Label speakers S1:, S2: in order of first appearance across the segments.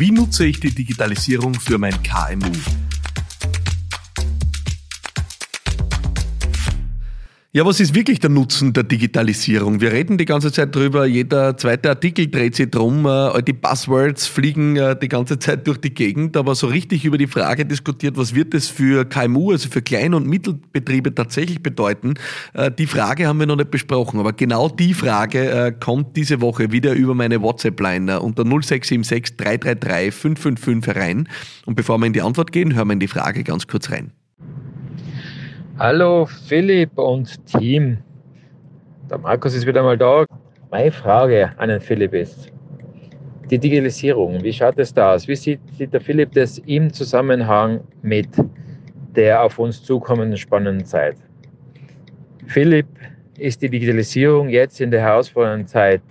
S1: Wie nutze ich die Digitalisierung für mein KMU? Ja, was ist wirklich der Nutzen der Digitalisierung? Wir reden die ganze Zeit drüber, jeder zweite Artikel dreht sich drum, äh, die Buzzwords fliegen äh, die ganze Zeit durch die Gegend, aber so richtig über die Frage diskutiert, was wird es für KMU, also für Klein- und Mittelbetriebe tatsächlich bedeuten, äh, die Frage haben wir noch nicht besprochen, aber genau die Frage kommt diese Woche wieder über meine WhatsApp-Line unter 0676 333 555 herein und bevor wir in die Antwort gehen, hören wir in die Frage ganz kurz rein.
S2: Hallo Philipp und Team. Der Markus ist wieder mal da. Meine Frage an den Philipp ist, die Digitalisierung, wie schaut es da aus? Wie sieht, sieht der Philipp das im Zusammenhang mit der auf uns zukommenden spannenden Zeit? Philipp, ist die Digitalisierung jetzt in der herausfordernden Zeit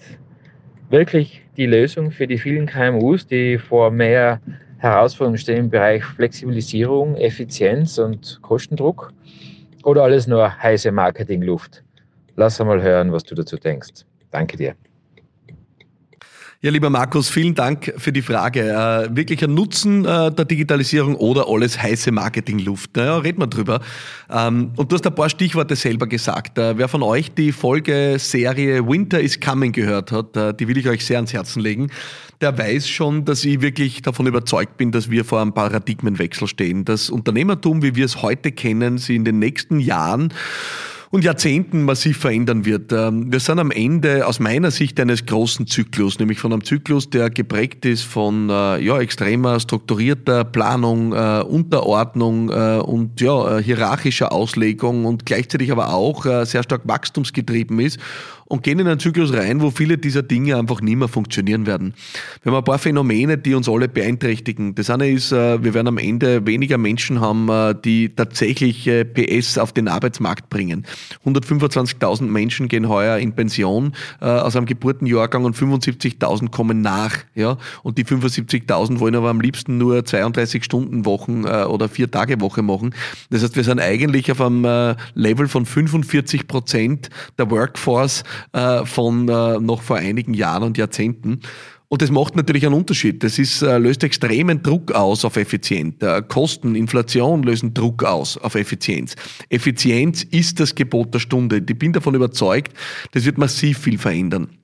S2: wirklich die Lösung für die vielen KMUs, die vor mehr Herausforderungen stehen im Bereich Flexibilisierung, Effizienz und Kostendruck? Oder alles nur heiße Marketingluft? Lass mal hören, was du dazu denkst. Danke dir.
S1: Ja, lieber Markus, vielen Dank für die Frage. Äh, wirklich ein Nutzen äh, der Digitalisierung oder alles heiße Marketingluft? Ja, reden wir drüber. Ähm, und du hast ein paar Stichworte selber gesagt. Äh, wer von euch die Folgeserie Winter is Coming gehört hat, äh, die will ich euch sehr ans Herzen legen, der weiß schon, dass ich wirklich davon überzeugt bin, dass wir vor einem Paradigmenwechsel stehen. Das Unternehmertum, wie wir es heute kennen, sie in den nächsten Jahren und Jahrzehnten massiv verändern wird. Ähm, wir sind am Ende aus meiner Sicht eines großen Zyklus, nämlich von einem Zyklus, der geprägt ist von äh, ja, extremer strukturierter Planung, äh, Unterordnung äh, und ja, hierarchischer Auslegung und gleichzeitig aber auch sehr stark wachstumsgetrieben ist und gehen in einen Zyklus rein, wo viele dieser Dinge einfach nicht mehr funktionieren werden. Wir haben ein paar Phänomene, die uns alle beeinträchtigen. Das eine ist, wir werden am Ende weniger Menschen haben, die tatsächlich PS auf den Arbeitsmarkt bringen. 125.000 Menschen gehen heuer in Pension äh, aus einem Geburtenjahrgang und 75.000 kommen nach. Ja? Und die 75.000 wollen aber am liebsten nur 32 Stunden Wochen äh, oder vier Tage Woche machen. Das heißt, wir sind eigentlich auf einem äh, Level von 45 Prozent der Workforce äh, von äh, noch vor einigen Jahren und Jahrzehnten. Und das macht natürlich einen Unterschied. Das ist, äh, löst extremen Druck aus auf Effizienz. Äh, Kosten, Inflation lösen Druck aus auf Effizienz. Effizienz ist das Gebot der Stunde. Ich bin davon überzeugt, das wird massiv viel verändern.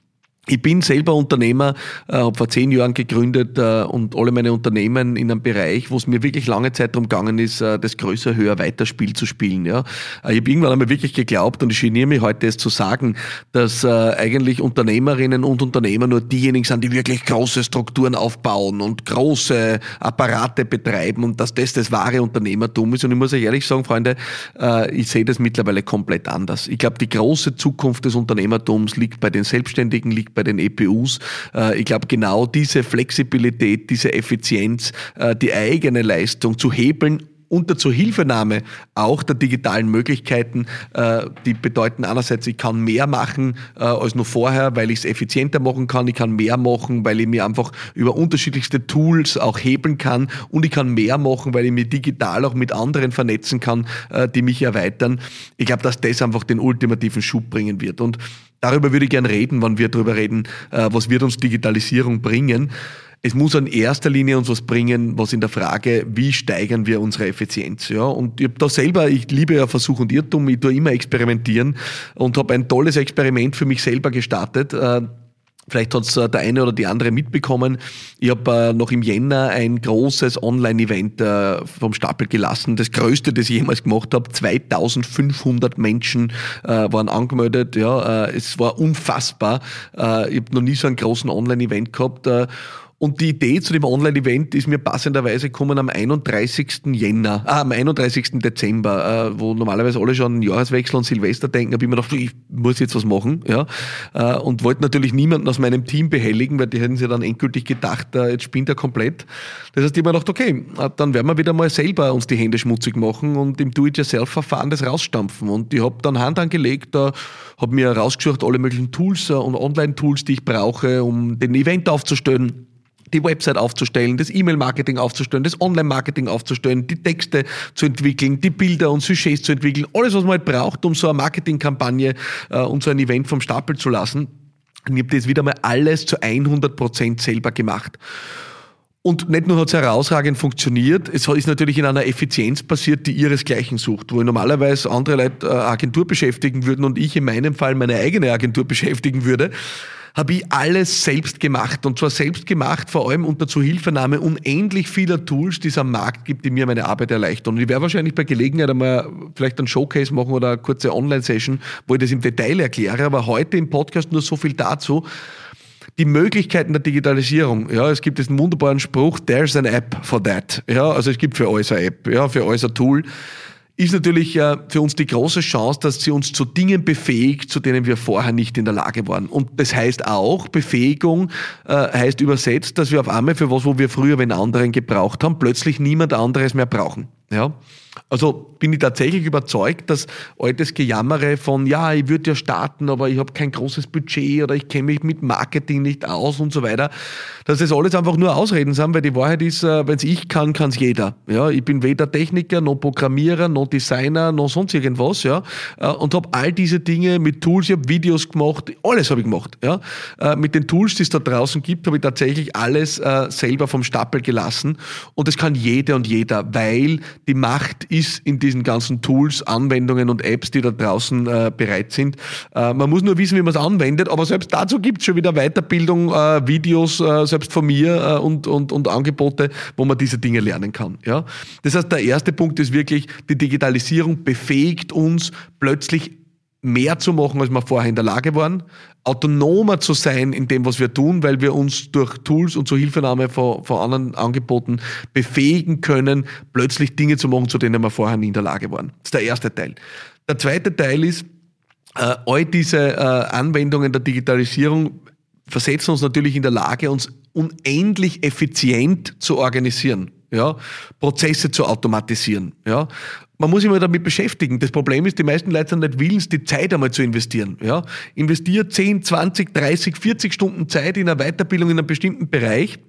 S1: Ich bin selber Unternehmer, äh, habe vor zehn Jahren gegründet äh, und alle meine Unternehmen in einem Bereich, wo es mir wirklich lange Zeit darum gegangen ist, äh, das größer, höher, weiter Spiel zu spielen. Ja. Ich habe irgendwann einmal wirklich geglaubt und ich geniere mich heute es zu sagen, dass eigentlich Unternehmerinnen und Unternehmer nur diejenigen sind, die wirklich große Strukturen aufbauen und große Apparate betreiben und dass das das wahre Unternehmertum ist. Und ich muss euch ehrlich sagen, Freunde, ich sehe das mittlerweile komplett anders. Ich glaube, die große Zukunft des Unternehmertums liegt bei den Selbstständigen, liegt bei den EPUs. Äh, ich glaube, genau diese Flexibilität, diese Effizienz, äh, die eigene Leistung zu hebeln unter Zuhilfenahme auch der digitalen Möglichkeiten, äh, die bedeuten einerseits, ich kann mehr machen als nur vorher, weil ich es effizienter machen kann, ich kann mehr machen, weil ich mir einfach über unterschiedlichste Tools auch hebeln kann und ich kann mehr machen, weil ich mich digital auch mit anderen vernetzen kann, die mich erweitern. Ich glaube, dass das einfach den ultimativen Schub bringen wird. Und Darüber würde ich gerne reden, wenn wir darüber reden, äh, was wird uns Digitalisierung bringen. Es muss in erster Linie uns was bringen, was in der Frage, wie steigern wir unsere Effizienz. Ja? Und ich habe da selber, ich liebe ja Versuch und Irrtum, ich tue immer experimentieren und habe ein tolles Experiment für mich selber gestartet. Vielleicht hat es äh, der eine oder die andere mitbekommen. Ich habe äh, noch im Jänner ein großes Online-Event äh, vom Stapel gelassen. Das größte, das ich jemals gemacht habe. 2500 Menschen äh, waren angemeldet. Ja, äh, es war unfassbar. Äh, ich habe noch nie so einen großen Online-Event gehabt. Und die Idee zu dem Online-Event ist mir passenderweise gekommen am 31. Jänner, ah, am 31. Dezember, äh, wo normalerweise alle schon Jahreswechsel und Silvester denken, habe ich mir gedacht, ich muss jetzt was machen, ja, äh, und wollte natürlich niemanden aus meinem Team behelligen, weil die hätten sich dann endgültig gedacht, äh, jetzt spinnt er komplett. Das heißt, ich habe mir gedacht, okay, äh, dann werden wir wieder mal selber uns die Hände schmutzig machen und im Do-it-yourself-Verfahren das rausstampfen. Und ich habe dann Hand angelegt, äh, habe mir rausgesucht alle möglichen Tools äh, und Online-Tools, die ich brauche, um den Event aufzustellen die Website aufzustellen, das E-Mail-Marketing aufzustellen, das Online-Marketing aufzustellen, die Texte zu entwickeln, die Bilder und Sujets zu entwickeln, alles, was man halt braucht, um so eine Marketingkampagne äh, und so ein Event vom Stapel zu lassen. Und ich habe das wieder mal alles zu 100% selber gemacht. Und nicht nur hat es herausragend funktioniert, es ist natürlich in einer Effizienz passiert, die ihresgleichen sucht, wo normalerweise andere Leute äh, Agentur beschäftigen würden und ich in meinem Fall meine eigene Agentur beschäftigen würde, habe ich alles selbst gemacht. Und zwar selbst gemacht, vor allem unter Zuhilfenahme unendlich vieler Tools, die es am Markt gibt, die mir meine Arbeit erleichtern. Und ich werde wahrscheinlich bei Gelegenheit einmal vielleicht einen Showcase machen oder eine kurze Online-Session, wo ich das im Detail erkläre. Aber heute im Podcast nur so viel dazu die Möglichkeiten der Digitalisierung. Ja, es gibt diesen wunderbaren Spruch, there's an app for that. Ja, also es gibt für alles eine App, ja, für alles ein Tool. Ist natürlich äh, für uns die große Chance, dass sie uns zu Dingen befähigt, zu denen wir vorher nicht in der Lage waren. Und das heißt auch, Befähigung äh, heißt übersetzt, dass wir auf einmal für was, wo wir früher wenn anderen gebraucht haben, plötzlich niemand anderes mehr brauchen. Ja? Also bin ich tatsächlich überzeugt, dass altes Gejammere von, ja, ich würde ja starten, aber ich habe kein großes Budget oder ich kenne mich mit Marketing nicht aus und so weiter, dass das alles einfach nur Ausreden sind, weil die Wahrheit ist, äh, wenn es ich kann, kann es jeder. Ja, ich bin weder Techniker, noch Programmierer, noch Designer, noch sonst irgendwas, ja, äh, und habe all diese Dinge mit Tools, ich habe Videos gemacht, alles habe ich gemacht, ja. Äh, mit den Tools, die es da draußen gibt, habe ich tatsächlich alles selber vom Stapel gelassen und das kann jeder und jeder, weil die Macht ist in diesen ganzen Tools, Anwendungen und Apps, die da draußen äh, bereit sind. Äh, man muss nur wissen, wie man es anwendet, aber selbst dazu gibt es schon wieder Weiterbildung, äh, Videos, äh, selbst von mir äh, und, und, und Angebote, wo man diese Dinge lernen kann. Ja? Das heißt, der erste Punkt ist wirklich, die Digitalisierung befähigt uns plötzlich mehr zu machen, als wir vorher in der Lage waren, autonomer zu sein in dem, was wir tun, weil wir uns durch Tools und zur Hilfenahme von, von anderen Angeboten befähigen können, plötzlich Dinge zu machen, zu denen wir vorher nie in der Lage waren. Das ist der erste Teil. Der zweite Teil ist, äh, all diese äh, Anwendungen der Digitalisierung versetzen uns natürlich in der Lage, uns unendlich effizient zu organisieren ja, Prozesse zu automatisieren. Ja. Man muss sich mal damit beschäftigen. Das Problem ist, die meisten Leute sind nicht willens, die Zeit einmal zu investieren. Ja. Investiert 10, 20, 30, 40 Stunden Zeit in eine Weiterbildung in einem bestimmten Bereich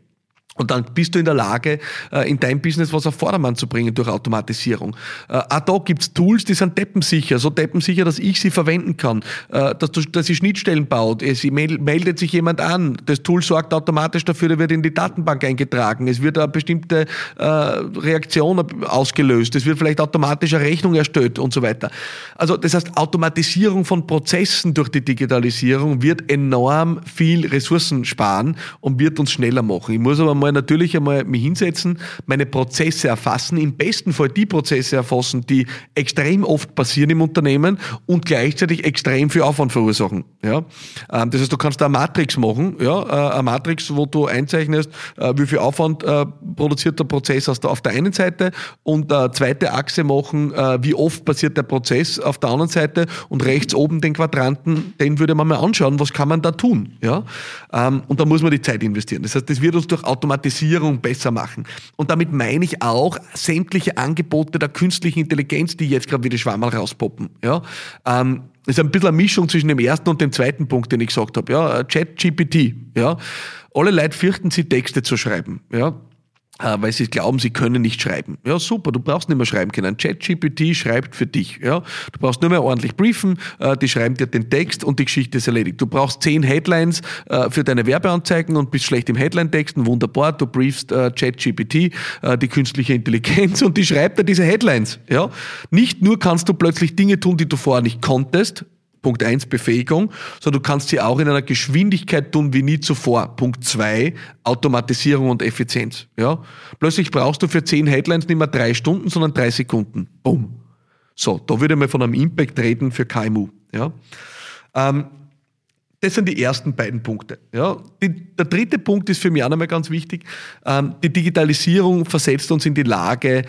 S1: und dann bist du in der Lage, äh, in dein Business was auf Vordermann zu bringen durch Automatisierung. Äh, auch da gibt's Tools, die sind deppensicher, so deppensicher, dass ich sie verwenden kann, äh, dass, du, dass sie Schnittstellen baut. Es meldet sich jemand an, das Tool sorgt automatisch dafür, der wird in die Datenbank eingetragen, es wird eine bestimmte Reaktion ausgelöst, es wird vielleicht automatisch eine Rechnung erstellt und so weiter. Also das heißt, Automatisierung von Prozessen durch die Digitalisierung wird enorm viel Ressourcen sparen und wird uns schneller machen. Ich muss aber mal einmal natürlich einmal mich hinsetzen, meine Prozesse erfassen, im besten Fall die Prozesse erfassen, die extrem oft passieren im Unternehmen und gleichzeitig extrem viel Aufwand verursachen. Ja? Ähm, das heißt, du kannst da eine Matrix machen, ja? Äh, eine Matrix, wo du einzeichnest, äh, wie viel Aufwand äh, produziert der Prozess auf der einen Seite und eine zweite Achse machen, wie oft passiert der Prozess auf der anderen Seite und rechts oben den Quadranten, den würde man mal anschauen, was kann man da tun. Ja? Ähm, und da muss man die Zeit investieren. Das heißt, das wird uns durch Automatisierung Automatisierung besser machen. Und damit meine ich auch sämtliche Angebote der künstlichen Intelligenz, die jetzt gerade wie die Schwammerl rauspoppen. Ja? Ähm, ist ein bisschen eine Mischung zwischen dem ersten und dem zweiten Punkt, den ich gesagt habe. Ja? Chat GPT. Ja? Alle Leute fürchten sie, Texte zu schreiben. Ja? Äh, weil sie glauben, sie können nicht schreiben. Ja, super, du brauchst nicht mehr schreiben können. ChatGPT schreibt für dich. Ja, du brauchst nur mehr ordentlich briefen, äh, die schreiben dir den Text und die Geschichte ist erledigt. Du brauchst zehn Headlines äh, für deine Werbeanzeigen und bist schlecht im Headline-Texten. Wunderbar, du briefst ChatGPT, die künstliche Intelligenz und die schreibt dir diese Headlines. Ja, nicht nur kannst du plötzlich Dinge tun, die du vorher nicht konntest, Punkt 1 Befähigung, sondern du kannst sie auch in einer Geschwindigkeit tun wie nie zuvor. Punkt 2 Automatisierung und Effizienz. Ja? Plötzlich brauchst du für 10 Headlines nicht mehr drei Stunden, sondern drei Sekunden. Boom. So, da würde man von einem Impact reden für KMU. Ja? Ähm, das sind die ersten beiden Punkte. Ja. Die, der dritte Punkt ist für mich auch nochmal ganz wichtig. Ähm, die Digitalisierung versetzt uns in die Lage,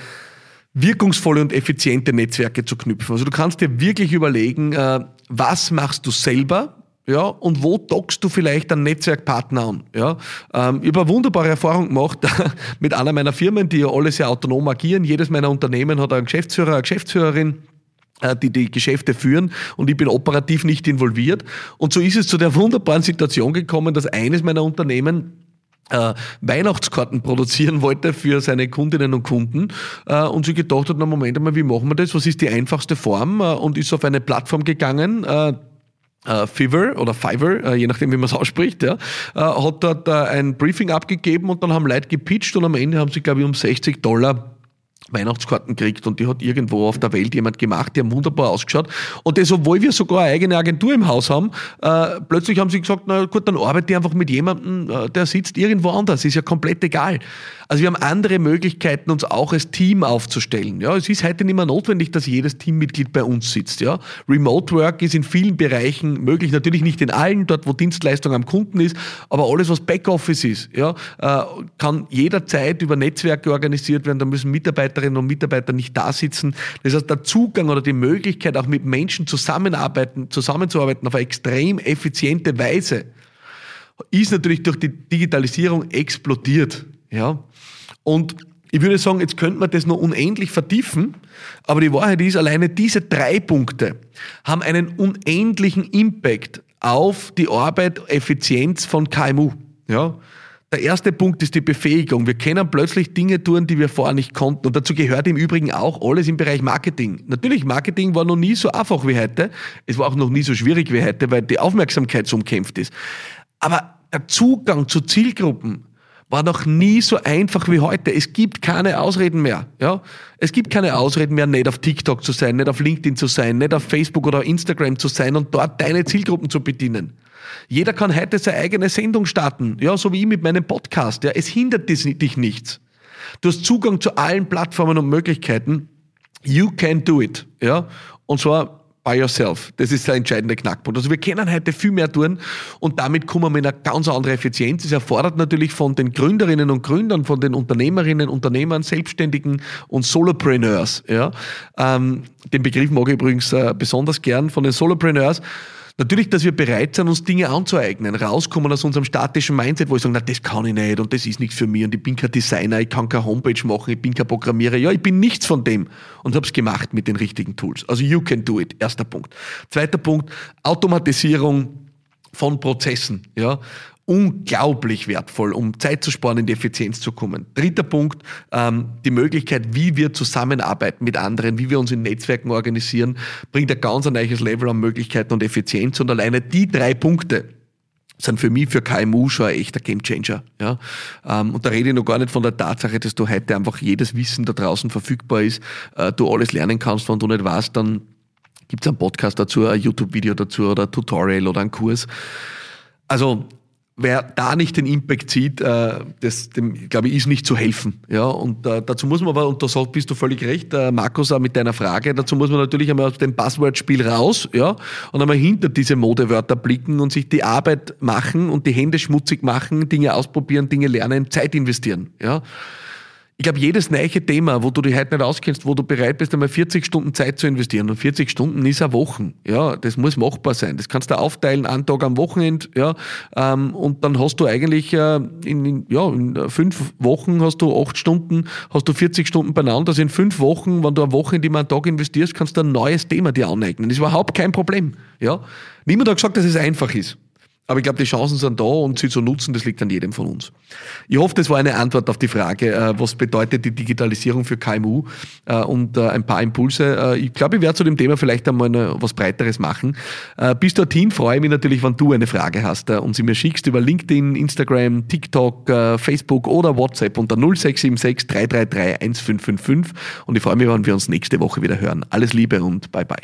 S1: wirkungsvolle und effiziente Netzwerke zu knüpfen. Also du kannst dir wirklich überlegen, äh, was machst du selber, ja, und wo dockst du vielleicht einen Netzwerkpartner an? Ja, ähm, ich habe eine wunderbare Erfahrung gemacht mit einer meiner Firmen, die ja alle sehr autonom agieren. Jedes meiner Unternehmen hat einen Geschäftsführer, eine Geschäftsführerin äh, die die Geschäfte führen und ich bin operativ nicht involviert. Und so ist es zu der wunderbaren Situation gekommen, dass eines meiner Unternehmen äh, Weihnachtskarten produzieren wollte für seine Kundinnen und Kunden äh, und sie gedacht hat, na Moment einmal, wie machen wir das? Was ist die einfachste Form? Äh, und ist auf eine Plattform gegangen, äh, äh, Fiverr oder Fiverr, äh, je nachdem, wie man es ausspricht, ja, äh, hat dort äh, ein Briefing abgegeben und dann haben Leute gepitcht und am Ende haben sie, glaube ich, um 60 Dollar Weihnachtskarten kriegt und die hat irgendwo auf der Welt jemand gemacht, die haben wunderbar ausgeschaut. Und das, obwohl wir sogar eine eigene Agentur im Haus haben, äh, plötzlich haben sie gesagt, na gut, dann arbeite ich einfach mit jemandem, äh, der sitzt irgendwo anders, ist ja komplett egal. Also wir haben andere Möglichkeiten, uns auch als Team aufzustellen. Ja, es ist heute nicht mehr notwendig, dass jedes Teammitglied bei uns sitzt. Ja, Remote Work ist in vielen Bereichen möglich, natürlich nicht in allen, dort wo Dienstleistung am Kunden ist, aber alles, was Backoffice ist, ja, äh, kann jederzeit über Netzwerke organisiert werden. Da müssen Mitarbeiterinnen und Mitarbeiter nicht da sitzen. Das heißt, der Zugang oder die Möglichkeit, auch mit Menschen zusammenarbeiten, zusammenzuarbeiten auf eine extrem effiziente Weise, ist natürlich durch die Digitalisierung explodiert. Ja, und ich würde sagen, jetzt könnte man das noch unendlich vertiefen, aber die Wahrheit ist, alleine diese drei Punkte haben einen unendlichen Impact auf die Arbeit, Effizienz von KMU. Ja? Der erste Punkt ist die Befähigung. Wir können plötzlich Dinge tun, die wir vorher nicht konnten. Und dazu gehört im Übrigen auch alles im Bereich Marketing. Natürlich, Marketing war noch nie so einfach wie heute. Es war auch noch nie so schwierig wie heute, weil die Aufmerksamkeit so umkämpft ist. Aber der Zugang zu Zielgruppen, war noch nie so einfach wie heute. Es gibt keine Ausreden mehr. Ja? Es gibt keine Ausreden mehr, nicht auf TikTok zu sein, nicht auf LinkedIn zu sein, nicht auf Facebook oder Instagram zu sein und dort deine Zielgruppen zu bedienen. Jeder kann heute seine eigene Sendung starten, ja, so wie ich mit meinem Podcast. Ja. Es hindert dich nichts. Du hast Zugang zu allen Plattformen und Möglichkeiten. You can do it. Ja. Und zwar by yourself. Das ist der entscheidende Knackpunkt. Also wir können heute viel mehr tun und damit kommen wir in eine ganz andere Effizienz. Es erfordert natürlich von den Gründerinnen und Gründern, von den Unternehmerinnen, Unternehmern, Selbstständigen und Solopreneurs. Ja. Ähm, den Begriff mag ich übrigens äh, besonders gern von den Solopreneurs Natürlich, dass wir bereit sind, uns Dinge anzueignen, rauskommen aus unserem statischen Mindset, wo ich sage, na, das kann ich nicht und das ist nichts für mich und ich bin kein Designer, ich kann keine Homepage machen, ich bin kein Programmierer. Ja, ich bin nichts von dem und habe es gemacht mit den richtigen Tools. Also you can do it, erster Punkt. Zweiter Punkt, Automatisierung von Prozessen. Ja unglaublich wertvoll, um Zeit zu sparen, in die Effizienz zu kommen. Dritter Punkt, ähm, die Möglichkeit, wie wir zusammenarbeiten mit anderen, wie wir uns in Netzwerken organisieren, bringt ein ganz neues Level an Möglichkeiten und Effizienz. Und alleine die drei Punkte, sind für mich, für KMU schon ein echter Gamechanger. Ja? Ähm, und da rede ich noch gar nicht von der Tatsache, dass du heute einfach jedes Wissen da draußen verfügbar ist, äh, du alles lernen kannst, wenn du nicht weißt, dann gibt es einen Podcast dazu, ein YouTube-Video dazu oder ein Tutorial oder einen Kurs. Also wer da nicht den Impact sieht, äh, das, dem, glaube ich, ist nicht zu helfen. Ja, und äh, dazu muss man aber, und da bist du völlig recht, äh, Markus, auch mit deiner Frage, dazu muss man natürlich einmal aus dem Buzzword-Spiel raus, ja, und einmal hinter diese Modewörter blicken und sich die Arbeit machen und die Hände schmutzig machen, Dinge ausprobieren, Dinge lernen, Zeit investieren, ja. Ich glaube, jedes neue Thema, wo du dich heute nicht auskennst, wo du bereit bist, einmal 40 Stunden Zeit zu investieren. Und 40 Stunden ist eine Woche. Ja, das muss machbar sein. Das kannst du aufteilen, einen Tag am Wochenende, ja. Ähm, und dann hast du eigentlich äh, in, in, ja, in fünf Wochen hast du acht Stunden, hast du 40 Stunden beieinander. Also in fünf Wochen, wenn du eine Woche in die einen Tag investierst, kannst du ein neues Thema dir aneignen. Das ist überhaupt kein Problem. Ja. Niemand hat gesagt, dass es einfach ist. Aber ich glaube, die Chancen sind da und sie zu nutzen, das liegt an jedem von uns. Ich hoffe, das war eine Antwort auf die Frage, äh, was bedeutet die Digitalisierung für KMU äh, und äh, ein paar Impulse. Ich glaube, ich werde zu dem Thema vielleicht einmal was Breiteres machen. Bis dorthin freue ich mich natürlich, wenn du eine Frage hast und sie mir schickst über LinkedIn, Instagram, TikTok, Facebook oder WhatsApp unter 0676 333 1555 und ich freue mich, wenn wir uns nächste Woche wieder hören. Alles Liebe und bye bye.